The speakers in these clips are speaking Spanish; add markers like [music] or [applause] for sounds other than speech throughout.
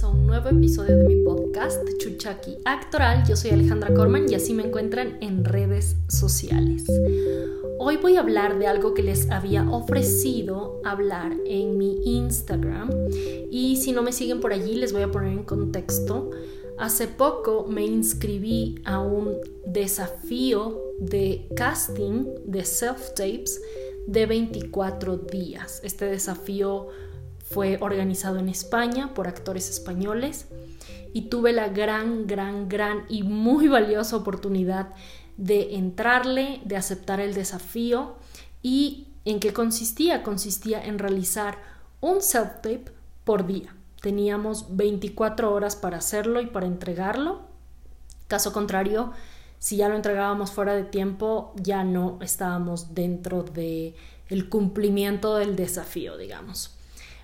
a un nuevo episodio de mi podcast Chuchaki Actoral. Yo soy Alejandra Corman y así me encuentran en redes sociales. Hoy voy a hablar de algo que les había ofrecido hablar en mi Instagram y si no me siguen por allí les voy a poner en contexto. Hace poco me inscribí a un desafío de casting de self-tapes de 24 días. Este desafío fue organizado en España por actores españoles y tuve la gran, gran, gran y muy valiosa oportunidad de entrarle, de aceptar el desafío y en qué consistía. Consistía en realizar un self-tape por día. Teníamos 24 horas para hacerlo y para entregarlo. Caso contrario, si ya lo entregábamos fuera de tiempo, ya no estábamos dentro de cumplimiento del desafío, digamos.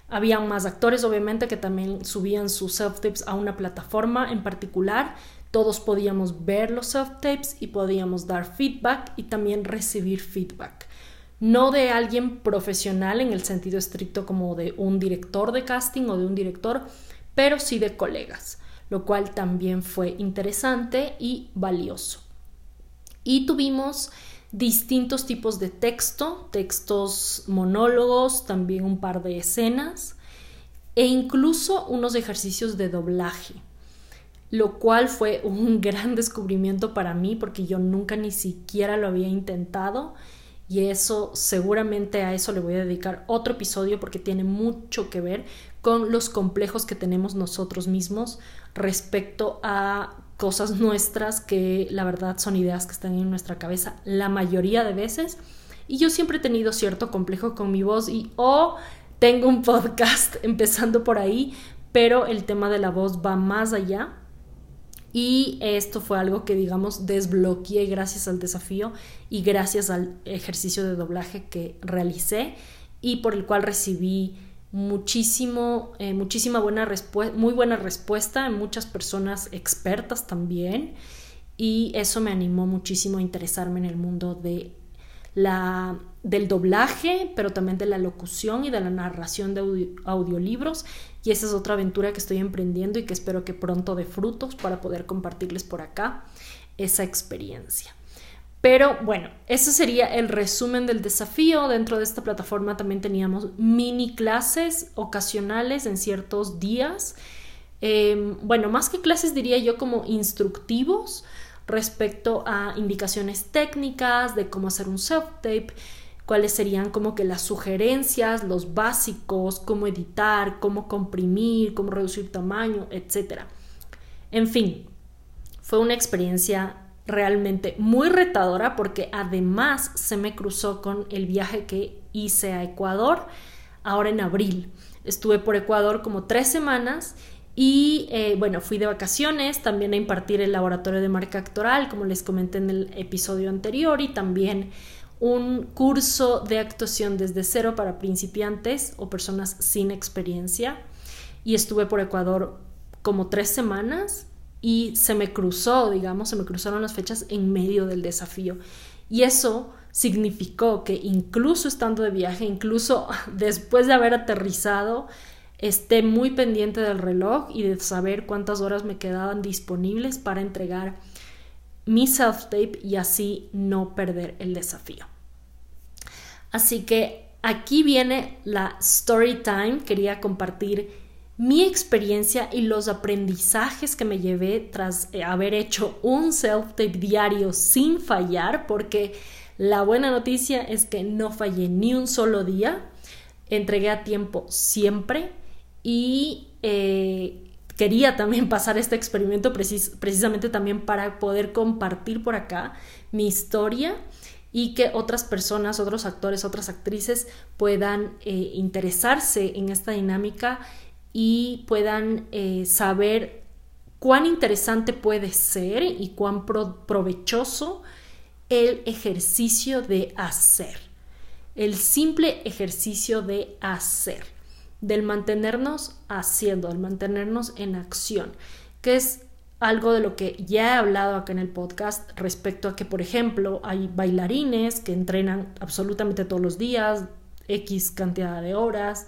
Había más actores, obviamente, que también subían sus self-tapes a una plataforma en particular. Todos podíamos ver los self-tapes y podíamos dar feedback y también recibir feedback. No de alguien profesional en el sentido estricto como de un director de casting o de un director, pero sí de colegas, lo cual también fue interesante y valioso. Y tuvimos distintos tipos de texto, textos monólogos, también un par de escenas e incluso unos ejercicios de doblaje, lo cual fue [laughs] un gran descubrimiento para mí porque yo nunca ni siquiera lo había intentado y eso seguramente a eso le voy a dedicar otro episodio porque tiene mucho que ver con los complejos que tenemos nosotros mismos respecto a cosas nuestras que la verdad son ideas que están en nuestra cabeza la mayoría de veces. Y yo siempre he tenido cierto complejo con mi voz y o tengo un podcast [laughs] empezando por ahí, pero el tema de la voz va más allá. Y esto fue algo que, digamos, desbloqueé gracias al desafío y gracias al ejercicio de doblaje que realicé y por el cual recibí muchísimo, eh, muchísima buena respuesta, muy buena respuesta en muchas personas expertas también y eso me animó muchísimo a interesarme en el mundo de la, del doblaje, pero también de la locución y de la narración de audiolibros y esa es otra aventura que estoy emprendiendo y que espero que pronto dé frutos para poder compartirles por acá esa experiencia. Pero bueno, eso sería el resumen del desafío. Dentro de esta plataforma también teníamos mini clases ocasionales en ciertos días. Em, bueno, más que clases diría yo como instructivos respecto a indicaciones técnicas de cómo hacer un self-tape, cuáles serían como que las sugerencias, los básicos, cómo editar, cómo comprimir, cómo reducir tamaño, etc. En fin, fue una experiencia realmente muy retadora porque además se me cruzó con el viaje que hice a Ecuador ahora en abril. Estuve por Ecuador como tres semanas y eh, bueno, fui de vacaciones también a impartir el laboratorio de marca actoral, como les comenté en el episodio anterior, y también un curso de actuación desde cero para principiantes o personas sin experiencia. Y estuve por Ecuador como tres semanas y se me cruzó, digamos, se me cruzaron las fechas en medio del desafío. Y eso significó que incluso estando de viaje, incluso [laughs] después de haber aterrizado, esté muy pendiente del reloj y de saber cuántas horas me quedaban disponibles para entregar mi self-tape y así no perder el desafío. Así que aquí viene la story time. Quería compartir mi experiencia y los aprendizajes que me llevé tras eh, haber hecho un self-tape diario sin fallar, porque la buena noticia es que no fallé ni un solo día, entregué a tiempo siempre y eh, quería también [laughs] pasar este experimento precisamente también para poder compartir por acá mi historia y que otras personas, otros actores, otras actrices puedan eh, interesarse en esta dinámica y puedan eh, saber cuán interesante puede ser y cuán provechoso el ejercicio de hacer, el simple ejercicio de hacer, del mantenernos haciendo, del mantenernos en acción, que es algo de lo que ya he hablado acá en el podcast respecto a que, por ejemplo, hay bailarines que entrenan absolutamente todos los días, X cantidad de horas,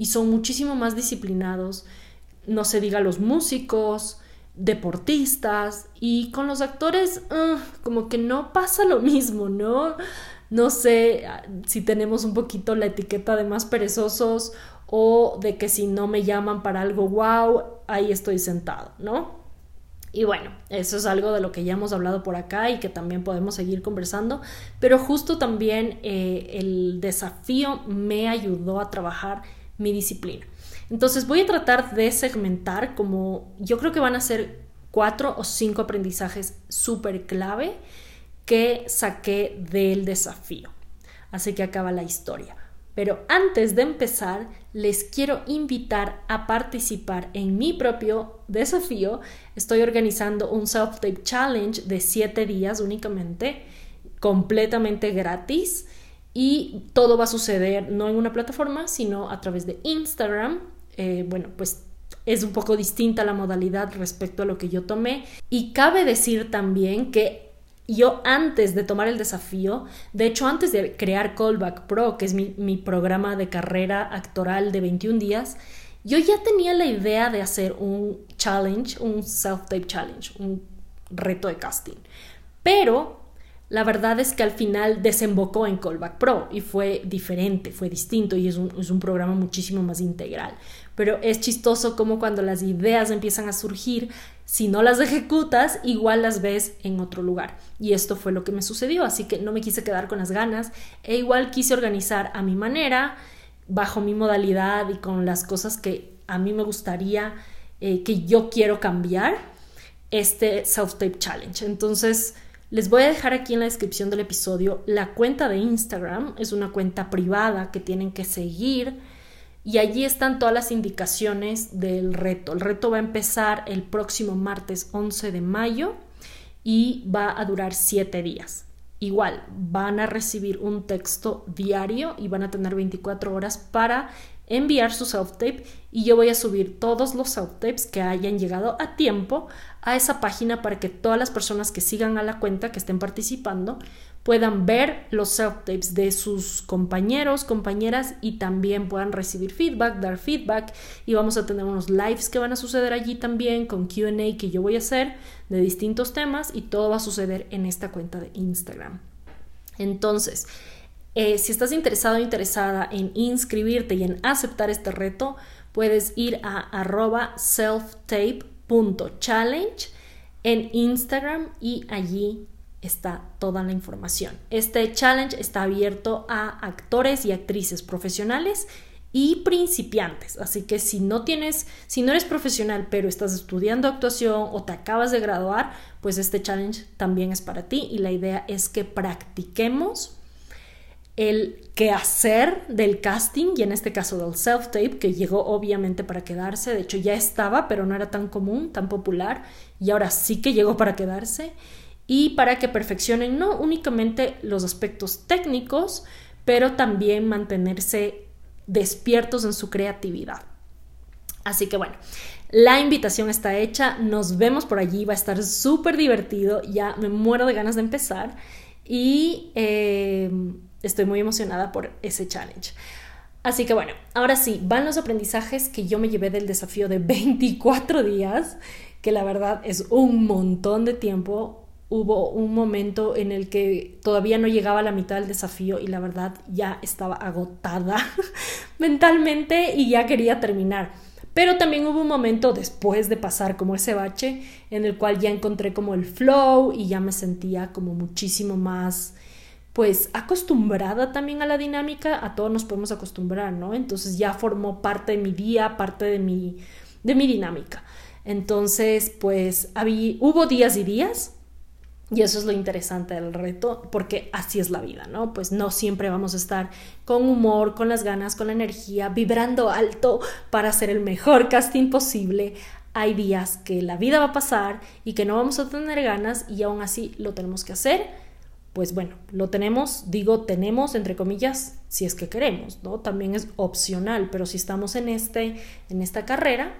y son muchísimo más disciplinados, no se diga los músicos, deportistas y con los actores como que no pasa lo mismo, ¿no? No sé ah, si tenemos un poquito la etiqueta de más perezosos o de que si no me llaman para algo wow, ahí estoy sentado, ¿no? Y bueno, eso es algo de lo que ya hemos hablado por acá y que también podemos seguir conversando, pero justo también eh, el desafío me ayudó a trabajar mi disciplina. Entonces voy a tratar de segmentar como yo creo que van a ser cuatro o cinco aprendizajes súper clave que saqué del desafío. Así que acaba la historia. Pero antes de empezar, les quiero invitar a participar en mi propio desafío. Estoy organizando un Self-Tape Challenge de 7 días únicamente, completamente gratis. Y todo va a suceder no en una plataforma, sino a través de Instagram. Eh, bueno, pues es un poco distinta la modalidad respecto a lo que yo tomé. Y cabe decir también que yo antes de tomar el desafío, de hecho antes de crear Callback Pro, que es mi, programa de carrera actoral de 21 días, yo ya tenía la idea de hacer un challenge, un self-tape challenge, un reto de casting. Pero la verdad es que al final desembocó en Callback Pro y fue diferente, fue distinto y es un, es un, programa muchísimo más integral. Pero es chistoso como cuando las ideas empiezan a surgir, si no las ejecutas, igual las ves en otro lugar. Y esto fue lo que me sucedió, así que no me quise quedar con las ganas e igual quise organizar a mi manera, bajo mi modalidad y con las cosas que a mí me gustaría, eh, que yo quiero cambiar, este Self-Tape Challenge. Entonces, les voy a dejar aquí en la descripción del episodio la cuenta de Instagram, es una cuenta privada que tienen que seguir y allí están todas las indicaciones del reto. El reto va a empezar el próximo martes 11 de mayo y va a durar 7 días. Igual, van a recibir un texto diario y van a tener 24 horas para enviar su self-tape y yo voy a subir todos los self-tapes que hayan llegado a tiempo a esa página para que todas las personas que sigan a la cuenta, que estén participando, puedan ver los self-tapes de sus compañeros, compañeras y también puedan recibir feedback, dar feedback y vamos a tener unos lives que van a suceder allí también con QA que yo voy a hacer de distintos temas y todo va a suceder en esta cuenta de Instagram. Entonces, eh, si estás interesado o interesada en inscribirte y en aceptar este reto, puedes ir a arroba selftape.challenge en Instagram y allí está toda la información. Este challenge está abierto a actores y actrices profesionales y principiantes. Así que si no tienes, si no eres profesional, pero estás estudiando actuación o te acabas de graduar, pues este challenge también es para ti y la idea es que practiquemos el quehacer del casting y en este caso del self-tape, que llegó obviamente para quedarse, de hecho ya estaba, pero no era tan común, tan popular, y ahora sí que llegó para quedarse, y para que perfeccionen no únicamente los aspectos técnicos, pero también mantenerse despiertos en su creatividad. Así que bueno, la invitación está hecha, nos vemos por allí, va a estar súper divertido, ya me muero de ganas de empezar. Y... Eh, estoy muy emocionada por ese challenge. Así que bueno, ahora sí, van los aprendizajes que yo me llevé del desafío de [laughs] 24 días, que la verdad es un montón de tiempo. Hubo un momento en el que todavía no llegaba a la mitad del desafío y la verdad ya estaba agotada [laughs] mentalmente y ya quería terminar. Pero también hubo un momento después de pasar como ese bache en el cual ya encontré como el flow y ya me sentía como muchísimo más pues acostumbrada también a la dinámica, a todos nos podemos acostumbrar, ¿no? Entonces ya formó parte de mi día, parte de mi, de mi dinámica. Entonces, pues había, hubo días y días, y eso es lo interesante del reto, porque así es la vida, ¿no? Pues no siempre vamos a estar con humor, con las ganas, con la energía, vibrando alto para hacer el mejor casting posible. Hay días que la vida va a pasar y que no vamos a tener ganas y aún así lo tenemos que hacer pues bueno, lo tenemos, digo tenemos entre comillas, si es que queremos, ¿no? También es opcional, pero si estamos en este en esta carrera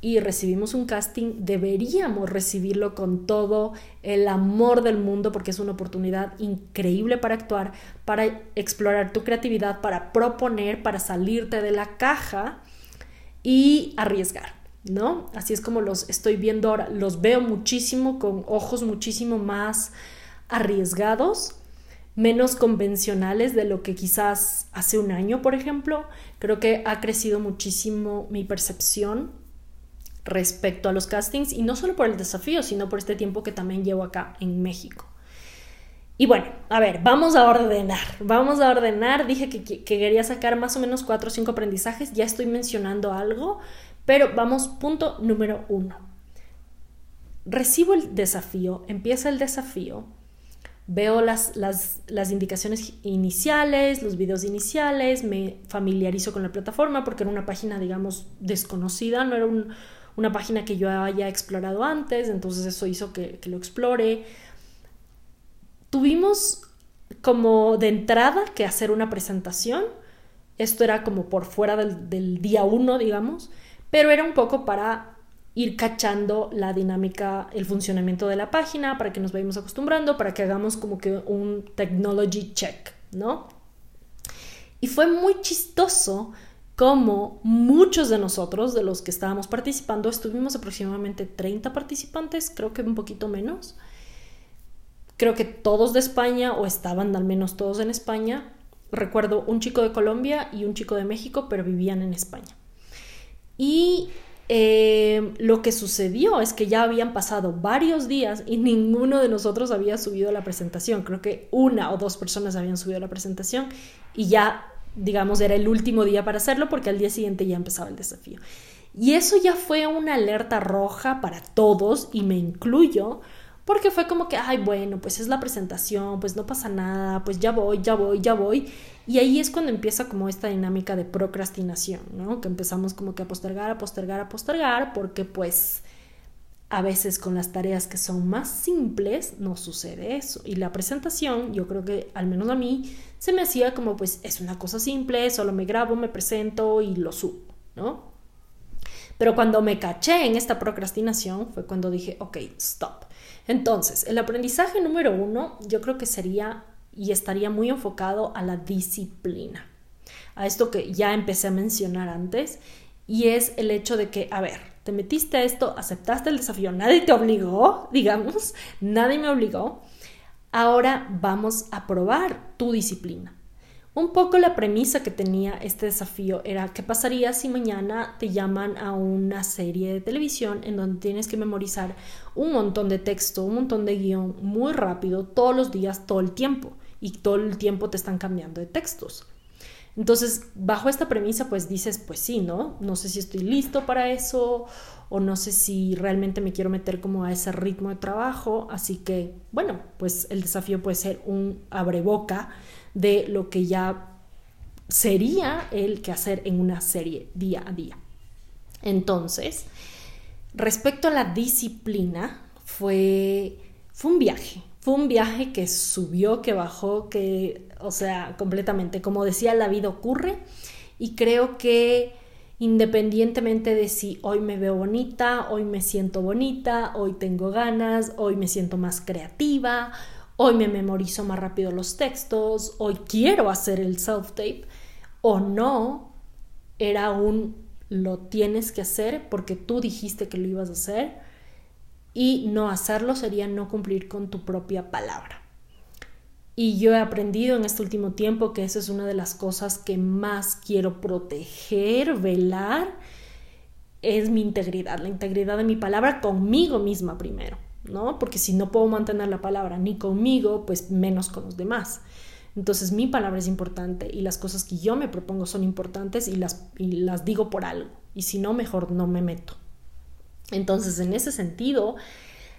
y recibimos un casting, deberíamos recibirlo con todo el amor del mundo porque es una oportunidad increíble para actuar, para explorar tu creatividad, para proponer, para salirte de la caja y arriesgar. ¿no? Así es como los estoy viendo ahora. Los veo muchísimo con ojos muchísimo más arriesgados, menos convencionales de lo que quizás hace un año, por ejemplo. Creo que ha crecido muchísimo mi percepción respecto a los castings y no solo por el desafío, sino por este tiempo que también llevo acá en México. Y bueno, a ver, vamos a ordenar, vamos a ordenar. Dije que, que, quería sacar más o menos cuatro o cinco aprendizajes, ya estoy mencionando algo, pero vamos, punto número uno. Recibo el desafío, empieza el desafío, veo las, las, las, indicaciones iniciales, los videos iniciales, me familiarizo con la plataforma porque era una página, digamos, desconocida, no era una página que yo haya explorado antes, entonces eso hizo que, que lo explore tuvimos como de entrada que hacer una presentación. Esto era como por fuera del, día uno, digamos, pero era un poco para ir cachando la dinámica, el funcionamiento de la página, para que nos vayamos acostumbrando, para que hagamos como que un technology check, ¿no? Y fue muy chistoso como muchos de nosotros, de los que estábamos participando, estuvimos aproximadamente 30 participantes, creo que un poquito menos, creo que todos de España, o estaban al menos todos en España. Recuerdo un chico de Colombia y un chico de México, pero vivían en España. Y eh, lo que sucedió es que ya habían pasado varios días y ninguno de nosotros había subido la presentación. Creo que una o dos personas habían subido la presentación y ya, digamos, era el último día para hacerlo porque al día siguiente ya empezaba el desafío. Y eso ya fue una alerta roja para todos y me incluyo porque fue como que, ay, bueno, pues es la presentación, pues no pasa nada, pues ya voy, ya voy, ya voy. Y ahí es cuando empieza como esta dinámica de procrastinación, ¿no? Que empezamos como que a postergar, a postergar, a postergar, porque pues a veces con las tareas que son más simples no sucede eso. Y la presentación, yo creo que al menos a mí, se me hacía como pues es una cosa simple, solo me grabo, me presento y lo subo, ¿no? Pero cuando me caché en esta procrastinación fue cuando dije, ok, stop. Entonces, el aprendizaje número uno yo creo que sería y estaría muy enfocado a la disciplina, a esto que ya empecé a mencionar antes, y es el hecho de que, a ver, te metiste a esto, aceptaste el desafío, nadie te obligó, [laughs] digamos, nadie me obligó, ahora vamos a probar tu disciplina. Un poco la premisa que tenía este desafío era qué pasaría si mañana te llaman a una serie de televisión en donde tienes que memorizar un montón de texto, un montón de guion muy rápido, todos los días, todo el tiempo, y todo el tiempo te están cambiando de textos. Entonces, bajo esta premisa, pues dices, pues sí, ¿no? No sé si estoy listo para eso o no sé si realmente me quiero meter como a ese ritmo de trabajo. Así que, bueno, pues el desafío puede ser un abreboca de lo que ya sería el que hacer en una serie día a día. Entonces, respecto a la disciplina, fue, fue un viaje, fue un viaje que subió, que bajó, que, o sea, completamente, como decía, la vida ocurre y creo que independientemente de si hoy me veo bonita, hoy me siento bonita, hoy tengo ganas, hoy me siento más creativa, hoy me memorizo más rápido los textos, hoy quiero hacer el self-tape, o no, era un lo tienes que hacer porque tú dijiste que lo ibas a hacer y no hacerlo sería no cumplir con tu propia palabra. Y yo he aprendido en este último tiempo que esa es una de las cosas que más quiero proteger, velar, es mi integridad, la integridad de mi palabra conmigo misma primero. ¿no? Porque si no puedo mantener la palabra ni conmigo, pues menos con los demás. Entonces mi palabra es importante y las cosas que yo me propongo son importantes y las, y las digo por algo. Y si no, mejor no me meto. Entonces, en ese sentido,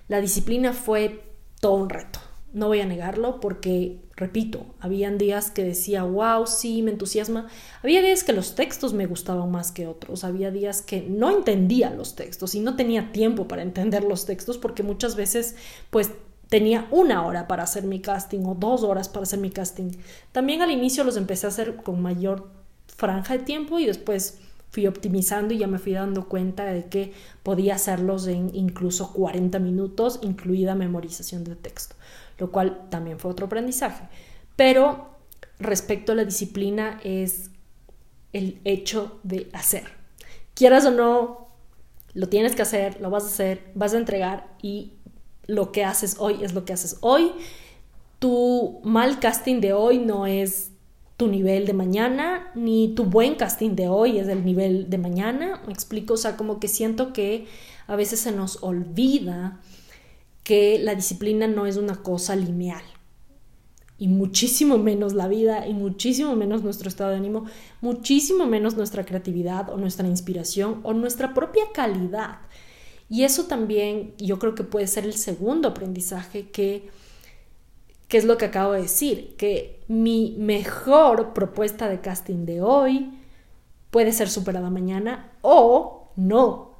la disciplina fue todo un reto no voy a negarlo porque, repito, habían días que decía, wow, sí, me entusiasma. Había días que los textos me gustaban más que otros. Había días que no entendía los textos y no tenía tiempo para entender los textos porque muchas veces, pues, tenía una hora para hacer mi casting o dos horas para hacer mi casting. También al inicio los empecé a hacer con mayor franja de tiempo y después fui optimizando y ya me fui dando cuenta de que podía hacerlos en incluso 40 minutos, incluida memorización de texto lo cual también fue otro aprendizaje. Pero respecto a la disciplina es el hecho de hacer. Quieras o no, Lo tienes que hacer, lo vas a hacer, vas a entregar y lo que haces hoy es lo que haces hoy. Tu mal casting de hoy no es tu nivel de mañana, ni tu buen casting de hoy es el nivel de mañana. Me explico, o sea, como que siento que a veces se nos olvida que la disciplina no es una cosa lineal y muchísimo menos la vida y muchísimo menos nuestro estado de ánimo, muchísimo menos nuestra creatividad o nuestra inspiración o nuestra propia calidad. Y eso también yo creo que puede ser el segundo aprendizaje que, que es lo que acabo de decir, que mi mejor propuesta de casting de hoy puede ser superada mañana o no,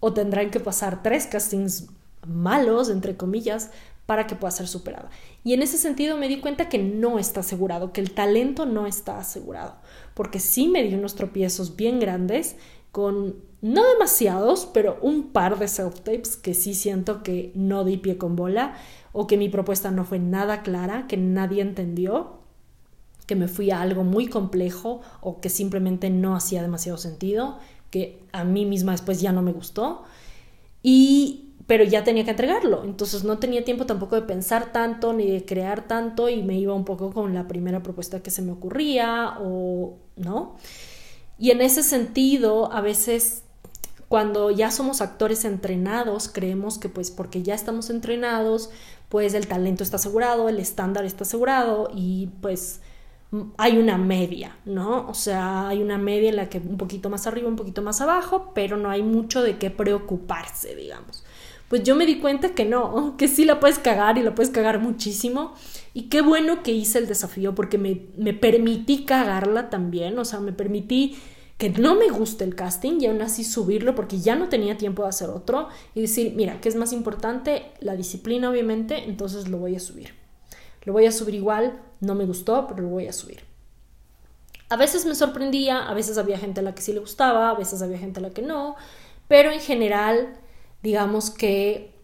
o tendrán que pasar tres castings malos, entre comillas, para que pueda ser superada. Y en ese sentido me di cuenta que no está asegurado, que el talento no está asegurado, porque sí me di unos tropiezos bien grandes con no demasiados, pero un par de self-tapes que sí siento que no di pie con bola o que mi propuesta no fue nada clara, que nadie entendió, que me fui a algo muy complejo o que simplemente no hacía demasiado sentido, que a mí misma después ya no me gustó. Y pero ya tenía que entregarlo, entonces no tenía tiempo tampoco de pensar tanto ni de crear tanto y me iba un poco con la primera propuesta que se me ocurría o no. Y en ese sentido, a veces cuando ya somos actores entrenados, creemos que pues porque ya estamos entrenados, pues el talento está asegurado, el estándar está asegurado y pues hay una media, ¿no? O sea, hay una media en la que un poquito más arriba, un poquito más abajo, pero no hay mucho de qué preocuparse, digamos pues yo me di cuenta que no, [laughs] que sí la puedes cagar y la puedes cagar muchísimo. Y qué bueno que hice el desafío porque me, me permití cagarla también, o sea, me permití que no me guste el casting y aún así subirlo porque ya no tenía tiempo de hacer otro y decir, mira, ¿qué es más importante? La disciplina, obviamente, entonces lo voy a subir. Lo voy a subir igual, no me gustó, pero lo voy a subir. A veces me sorprendía, a veces había gente a la que sí le gustaba, a veces había gente a la que no, pero en general digamos que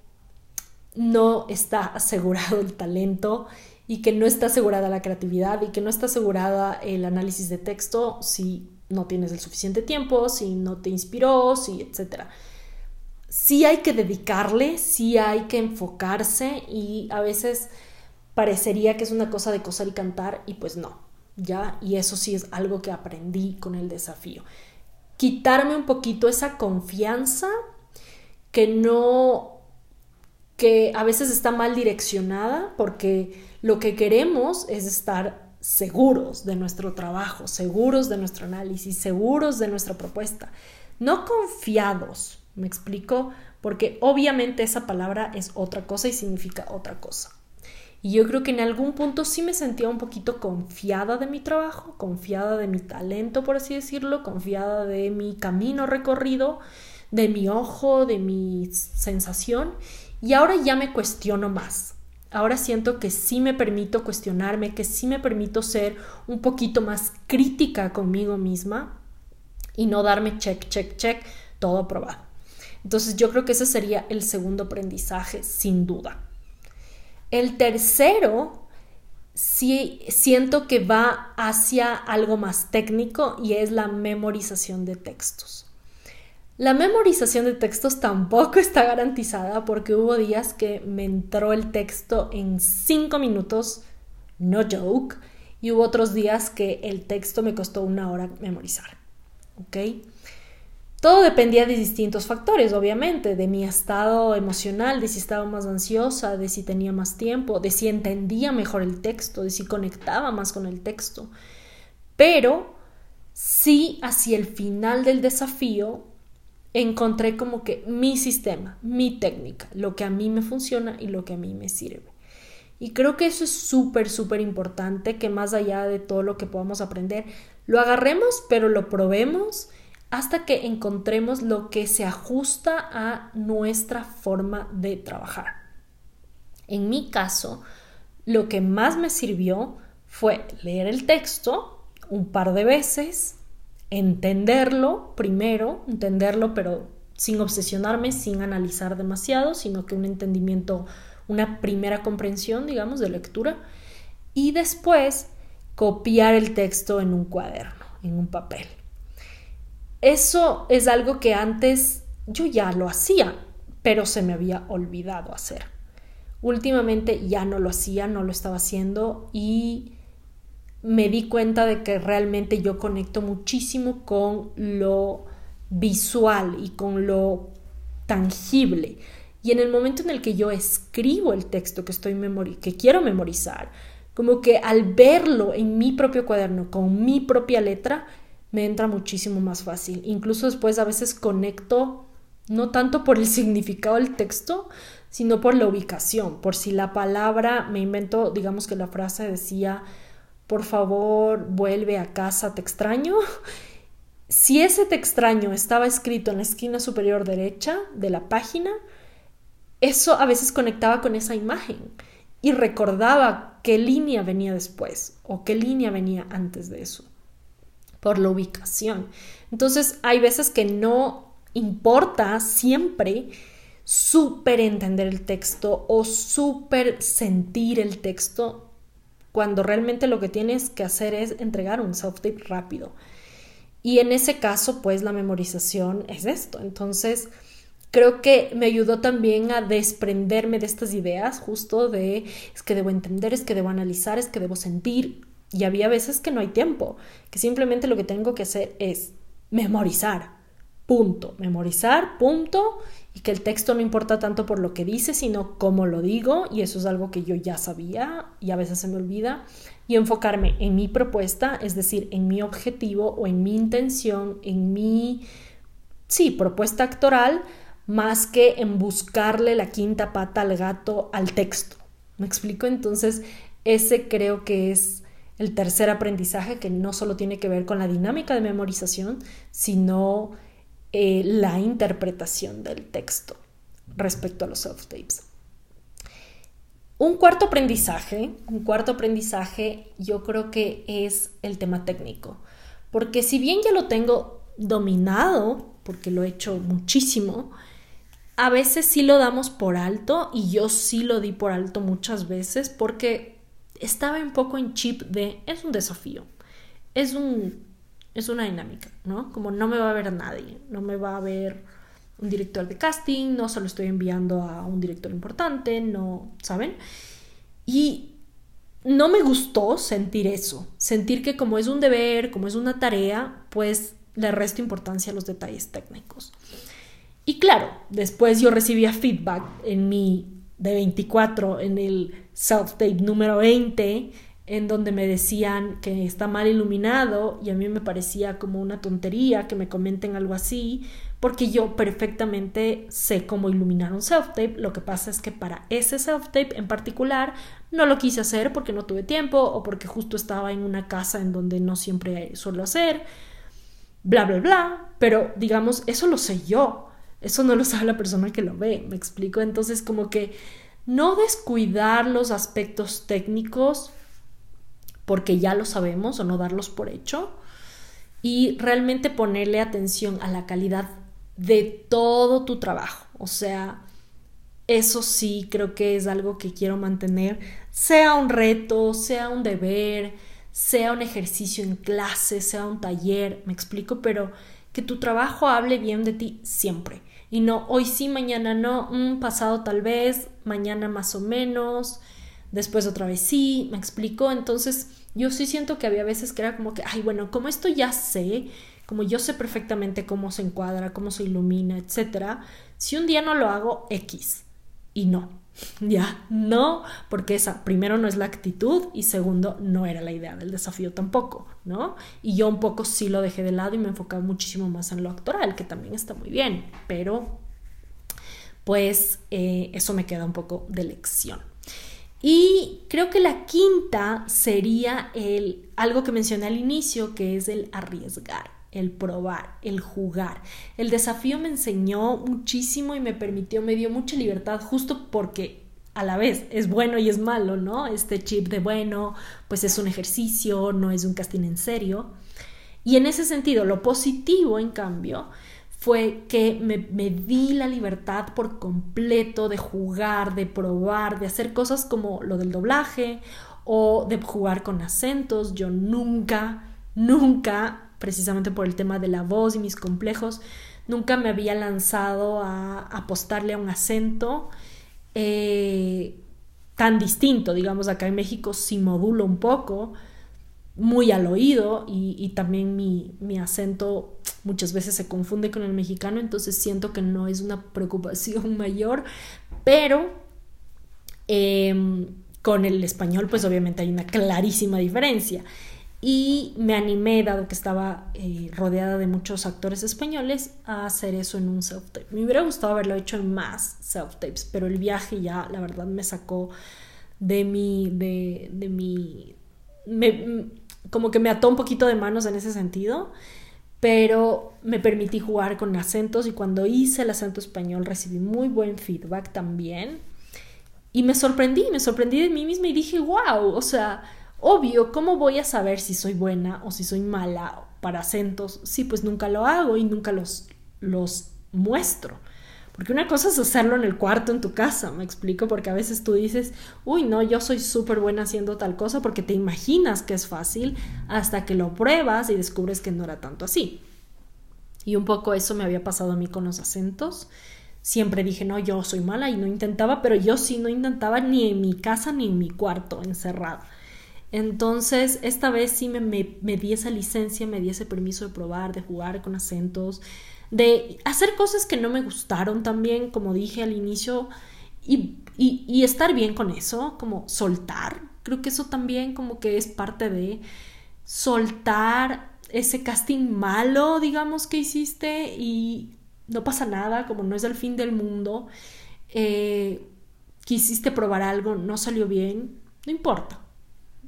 no está asegurado el talento y que no está asegurada la creatividad y que no está asegurada el análisis de texto si no tienes el suficiente tiempo, si no te inspiró, si etcétera. Sí hay que dedicarle, sí hay que enfocarse y a veces parecería que es una cosa de coser y cantar y pues no, ya, y eso sí es algo que aprendí con el desafío. Quitarme un poquito esa confianza que no, que a veces está mal direccionada porque lo que queremos es estar seguros de nuestro trabajo, seguros de nuestro análisis, seguros de nuestra propuesta, no confiados, ¿me explico? Porque obviamente esa palabra es otra cosa y significa otra cosa. Y yo creo que en algún punto sí me sentía un poquito confiada de mi trabajo, confiada de mi talento, por así decirlo, confiada de mi camino recorrido de mi ojo, de mi sensación, y ahora ya me cuestiono más. Ahora siento que sí me permito cuestionarme, que sí me permito ser un poquito más crítica conmigo misma y no darme check, check, check, todo aprobado. Entonces yo creo que ese sería el segundo aprendizaje, sin duda. El tercero, sí siento que va hacia algo más técnico y es la memorización de textos. La memorización de textos tampoco está garantizada porque hubo días que me entró el texto en cinco minutos, no joke, y hubo otros días que el texto me costó una hora memorizar. ¿Ok? Todo dependía de distintos factores, obviamente, de mi estado emocional, de si estaba más ansiosa, de si tenía más tiempo, de si entendía mejor el texto, de si conectaba más con el texto. Pero sí, hacia el final del desafío, encontré como que mi sistema, mi técnica, lo que a mí me funciona y lo que a mí me sirve. Y creo que eso es súper, súper importante, que más allá de todo lo que podamos aprender, lo agarremos, pero lo probemos hasta que encontremos lo que se ajusta a nuestra forma de trabajar. En mi caso, lo que más me sirvió fue leer el texto un par de veces, entenderlo primero, entenderlo pero sin obsesionarme, sin analizar demasiado, sino que un entendimiento, una primera comprensión, digamos, de lectura, y después copiar el texto en un cuaderno, en un papel. Eso es algo que antes yo ya lo hacía, pero se me había olvidado hacer. Últimamente ya no lo hacía, no lo estaba haciendo y me di cuenta de que realmente yo conecto muchísimo con lo visual y con lo tangible. Y en el momento en el que yo escribo el texto que, estoy que quiero memorizar, como que al verlo en mi propio cuaderno, con mi propia letra, me entra muchísimo más fácil. Incluso después a veces conecto no tanto por el [laughs] significado del texto, sino por la ubicación, por si la palabra, me invento, digamos que la frase decía, por favor, vuelve a casa, te extraño. Si ese te extraño estaba escrito en la esquina superior derecha de la página, eso a veces conectaba con esa imagen y recordaba qué línea venía después o qué línea venía antes de eso, por la ubicación. Entonces hay veces que no importa siempre súper entender el texto o súper sentir el texto cuando realmente lo que tienes que hacer es entregar un self-tape rápido. Y en ese caso, pues la memorización es esto. Entonces, creo que me ayudó también a desprenderme de estas ideas, justo de es que debo entender, es que debo analizar, es que debo sentir. Y había veces que no hay tiempo, que simplemente lo que tengo que hacer es memorizar, punto, memorizar, punto, y que el texto no importa tanto por lo que dice, sino cómo lo digo, y eso es algo que yo ya sabía y a veces se me olvida, y enfocarme en mi propuesta, es decir, en mi objetivo o en mi intención, en mi, sí, propuesta actoral, más que en buscarle la quinta pata al gato al texto. ¿Me explico? Entonces, ese creo que es el tercer aprendizaje que no solo tiene que ver con la dinámica de memorización, sino eh, la interpretación del texto respecto a los self-tapes. Un cuarto aprendizaje, un cuarto aprendizaje yo creo que es el tema técnico, porque si bien ya lo tengo dominado, porque lo he hecho muchísimo, a veces sí lo damos por alto y yo sí lo di por alto muchas veces porque estaba un poco en chip de es un desafío, es un es una dinámica, ¿no? Como no me va a ver nadie, no me va a ver un director de casting, no se lo estoy enviando a un director importante, no, ¿saben? Y no me gustó sentir eso, sentir que como es un deber, como es una tarea, pues le resto importancia a los detalles técnicos. Y claro, después yo recibía feedback en mi de 24, en el self-tape número 20, en donde me decían que está mal iluminado y a mí me parecía como una tontería que me comenten algo así, porque yo perfectamente sé cómo iluminar un self-tape. Lo que pasa es que para ese self-tape en particular no lo quise hacer porque no tuve tiempo o porque justo estaba en una casa en donde no siempre suelo hacer, bla, bla, bla. Pero digamos, eso lo sé yo. Eso no lo sabe la persona que lo ve, me explico. Entonces, como que no descuidar los aspectos técnicos porque ya lo sabemos o no darlos por hecho y realmente ponerle atención a la calidad de todo tu trabajo. O sea, eso sí creo que es algo que quiero mantener, sea un reto, sea un deber, sea un ejercicio en clase, sea un taller, me explico, pero que tu trabajo hable bien de ti siempre. Y no hoy sí, mañana no, un pasado tal vez, mañana más o menos, después otra vez sí, me explico. Entonces, yo sí siento que había veces que era como que, ay, bueno, como esto ya sé, como yo sé perfectamente cómo se encuadra, cómo se ilumina, etcétera, si un día no lo hago, X. Y no, [laughs] ya, no, porque esa, primero, no es la actitud y segundo, no era la idea del desafío tampoco, ¿no? Y yo un poco sí lo dejé de lado y me enfocaba muchísimo más en lo actoral, que también está muy bien, pero pues eh, eso me queda un poco de lección. Y creo que la quinta sería el algo que mencioné al inicio, que es el arriesgar, el probar, el jugar. El desafío me enseñó muchísimo y me permitió, me dio mucha libertad justo porque a la vez es bueno y es malo, ¿no? Este chip de bueno, pues es un ejercicio, no es un casting en serio. Y en ese sentido, lo positivo, en cambio, fue que me, di la libertad por completo de jugar, de probar, de hacer cosas como lo del doblaje o de jugar con acentos. Yo nunca, nunca, precisamente por el tema de la voz y mis complejos, nunca me había lanzado a apostarle a un acento eh, tan distinto, digamos, acá en México sí modulo un poco, muy al oído y, también mi, mi, acento muchas veces se confunde con el mexicano, entonces siento que no es una preocupación [laughs] mayor, pero em, con el español pues obviamente hay una clarísima diferencia. Y me animé, dado que estaba eh, rodeada de muchos actores españoles, a hacer eso en un self-tape. Me hubiera gustado haberlo hecho en más self-tapes, pero el viaje ya, la verdad, me sacó de mi, de, de mi, me, como que me ató un poquito de manos en ese sentido, pero me permití jugar con acentos y cuando hice el acento español recibí muy buen feedback también. Y me sorprendí, me sorprendí de mí misma y dije, wow, o sea, obvio, ¿cómo voy a saber si soy buena o si soy mala para acentos? Sí, pues nunca lo hago y nunca los, los muestro. Porque una cosa es hacerlo en el cuarto, en tu casa, me explico, porque a veces tú dices, uy, no, yo soy súper buena haciendo tal cosa porque te imaginas que es fácil hasta que lo pruebas y descubres que no era tanto así. Y un poco eso me había pasado a mí con los acentos. Siempre dije, no, yo soy mala y no intentaba, pero yo sí no intentaba ni en mi casa ni en mi cuarto, encerrada. Entonces, esta vez sí me, me, me di esa licencia, me di ese permiso de probar, de jugar con acentos, de hacer cosas que no me gustaron también, como dije al inicio, y, y, estar bien con eso, como soltar. Creo que eso también como que es parte de soltar ese casting malo, digamos, que hiciste y no pasa nada, como no es el fin del mundo. Eh, quisiste probar algo, no salió bien, no importa.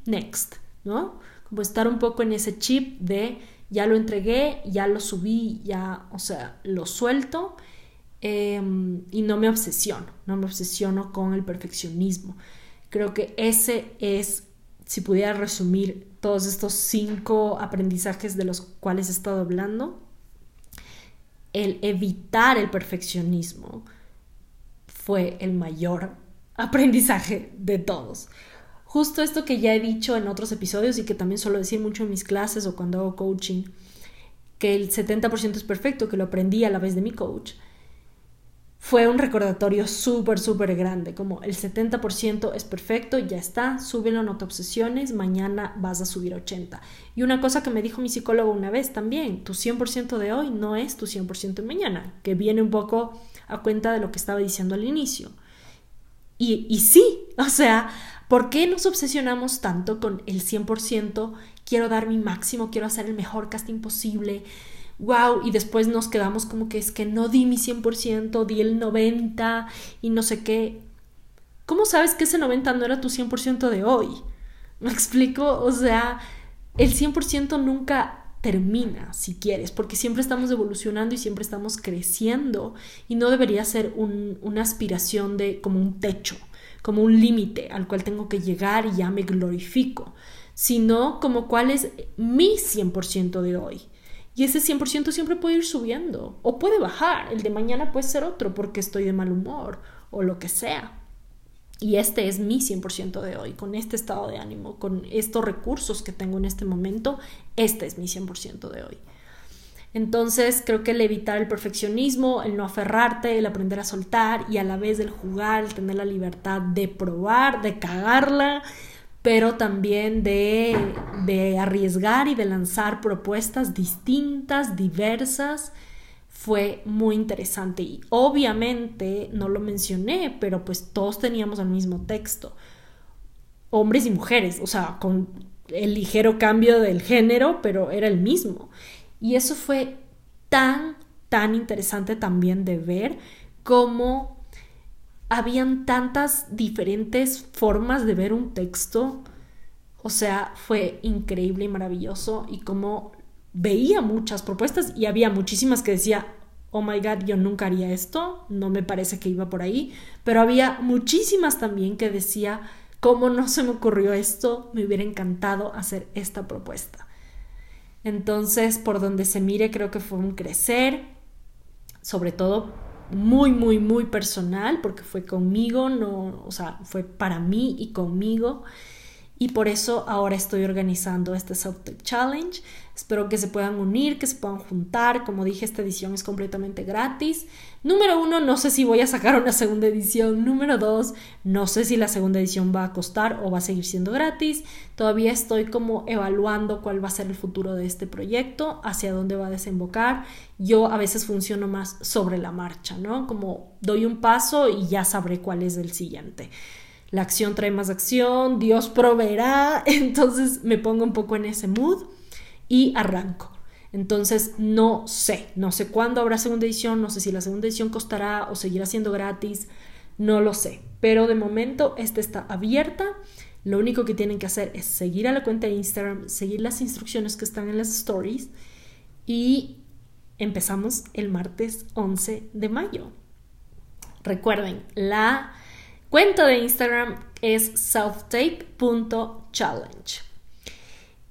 Next, ¿no? Como estar un poco en ese chip de ya lo entregué, ya lo subí, ya, o sea, lo suelto em, y no me obsesiono, no me obsesiono con el perfeccionismo. Creo que ese es, si pudiera resumir todos estos cinco aprendizajes de los cuales he estado hablando, el evitar el perfeccionismo fue el mayor [laughs] aprendizaje de todos justo esto que ya he dicho en otros episodios y que también suelo decir mucho en mis clases o cuando hago coaching, que el 70% es perfecto, que lo aprendí a la vez de mi coach, fue un recordatorio súper, súper grande, como el 70% es perfecto, ya está, súbelo, no te obsesiones, mañana vas a subir 80. Y una cosa que me dijo mi psicólogo una vez también, tu 100% de hoy no es tu 100% de mañana, que viene un poco a cuenta de lo que estaba diciendo al inicio. Y, y sí, [laughs] o sea, ¿Por qué nos obsesionamos tanto con el 100%? Quiero dar mi máximo, quiero hacer el mejor casting posible. Wow, y después nos quedamos como que es que no di mi 100%, di el 90 y no sé qué. ¿Cómo sabes que ese 90 no era tu 100% de hoy? [laughs] ¿Me explico? O sea, el 100% nunca termina, si quieres, porque siempre estamos evolucionando y siempre estamos creciendo y no debería ser una aspiración de como un techo como un límite al cual tengo que llegar y ya me glorifico, sino como cuál es mi 100% de hoy. Y ese 100% siempre puede ir subiendo o puede bajar. El de mañana puede ser otro porque estoy de mal humor o lo que sea. Y este es mi 100% de hoy, con este estado de ánimo, con estos recursos que tengo en este momento, este es mi 100% de hoy. Entonces creo que el evitar el perfeccionismo, el no aferrarte, el aprender a soltar y a la vez el jugar, el tener la libertad de probar, de cagarla, pero también de, de arriesgar y de lanzar propuestas distintas, diversas, fue muy interesante. Y obviamente no lo mencioné, pero pues todos teníamos el mismo texto, hombres y mujeres, o sea, con el ligero cambio del género, pero era el mismo. Y eso fue tan, tan interesante también de ver cómo habían tantas diferentes formas de ver un texto. O sea, fue increíble y maravilloso y como veía muchas propuestas y había muchísimas que decía, oh my god, yo nunca haría esto, no me parece que iba por ahí, pero había muchísimas también que decía, ¿cómo no se me ocurrió esto? Me hubiera encantado hacer esta propuesta. Entonces, por donde se mire, creo que fue un crecer, sobre todo muy, muy, muy personal, porque fue conmigo, no, o sea, fue para mí y conmigo. y por eso ahora estoy organizando este Self Challenge. Espero que se puedan unir, que se puedan juntar. Como dije, esta edición es completamente gratis. Número uno, no sé si voy a sacar una segunda edición. Número dos, no sé si la segunda edición va a costar o va a seguir siendo gratis. Todavía estoy como evaluando cuál va a ser el futuro de este proyecto, hacia dónde va a desembocar. Yo a veces funciono más sobre la marcha, ¿no? Como doy un paso y ya sabré cuál es el siguiente la acción trae más acción, Dios proveerá, [laughs] entonces me pongo un poco en ese mood y arranco. Entonces no sé, no sé cuándo habrá segunda edición, no sé si la segunda edición costará o seguirá siendo gratis, no lo sé, pero de momento esta está abierta. Lo único que tienen que hacer es seguir a la cuenta de Instagram, seguir las instrucciones que están en las stories y empezamos el martes 11 de mayo. Recuerden, la Cuenta de Instagram es selftape.challenge.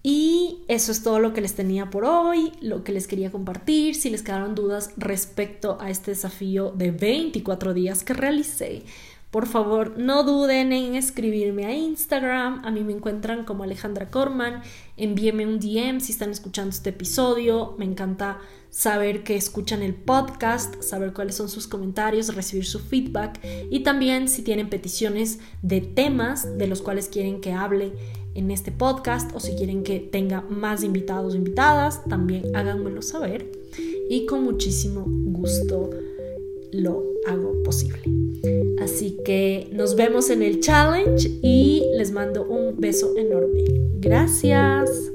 Y eso es todo lo que les tenía por hoy, lo que les quería compartir. Si les quedaron dudas respecto a este desafío de 24 días que realicé, por favor no duden en escribirme a Instagram. A mí me encuentran como Alejandra Corman. Envíenme un DM si están escuchando este episodio. Me encanta saber que escuchan el podcast, saber cuáles son sus comentarios, recibir su feedback y también si tienen peticiones de temas de los cuales quieren que hable en este podcast o si quieren que tenga más invitados o invitadas, también háganmelo saber y con muchísimo gusto lo hago posible. Así que nos vemos en el challenge y les mando un beso enorme. Gracias.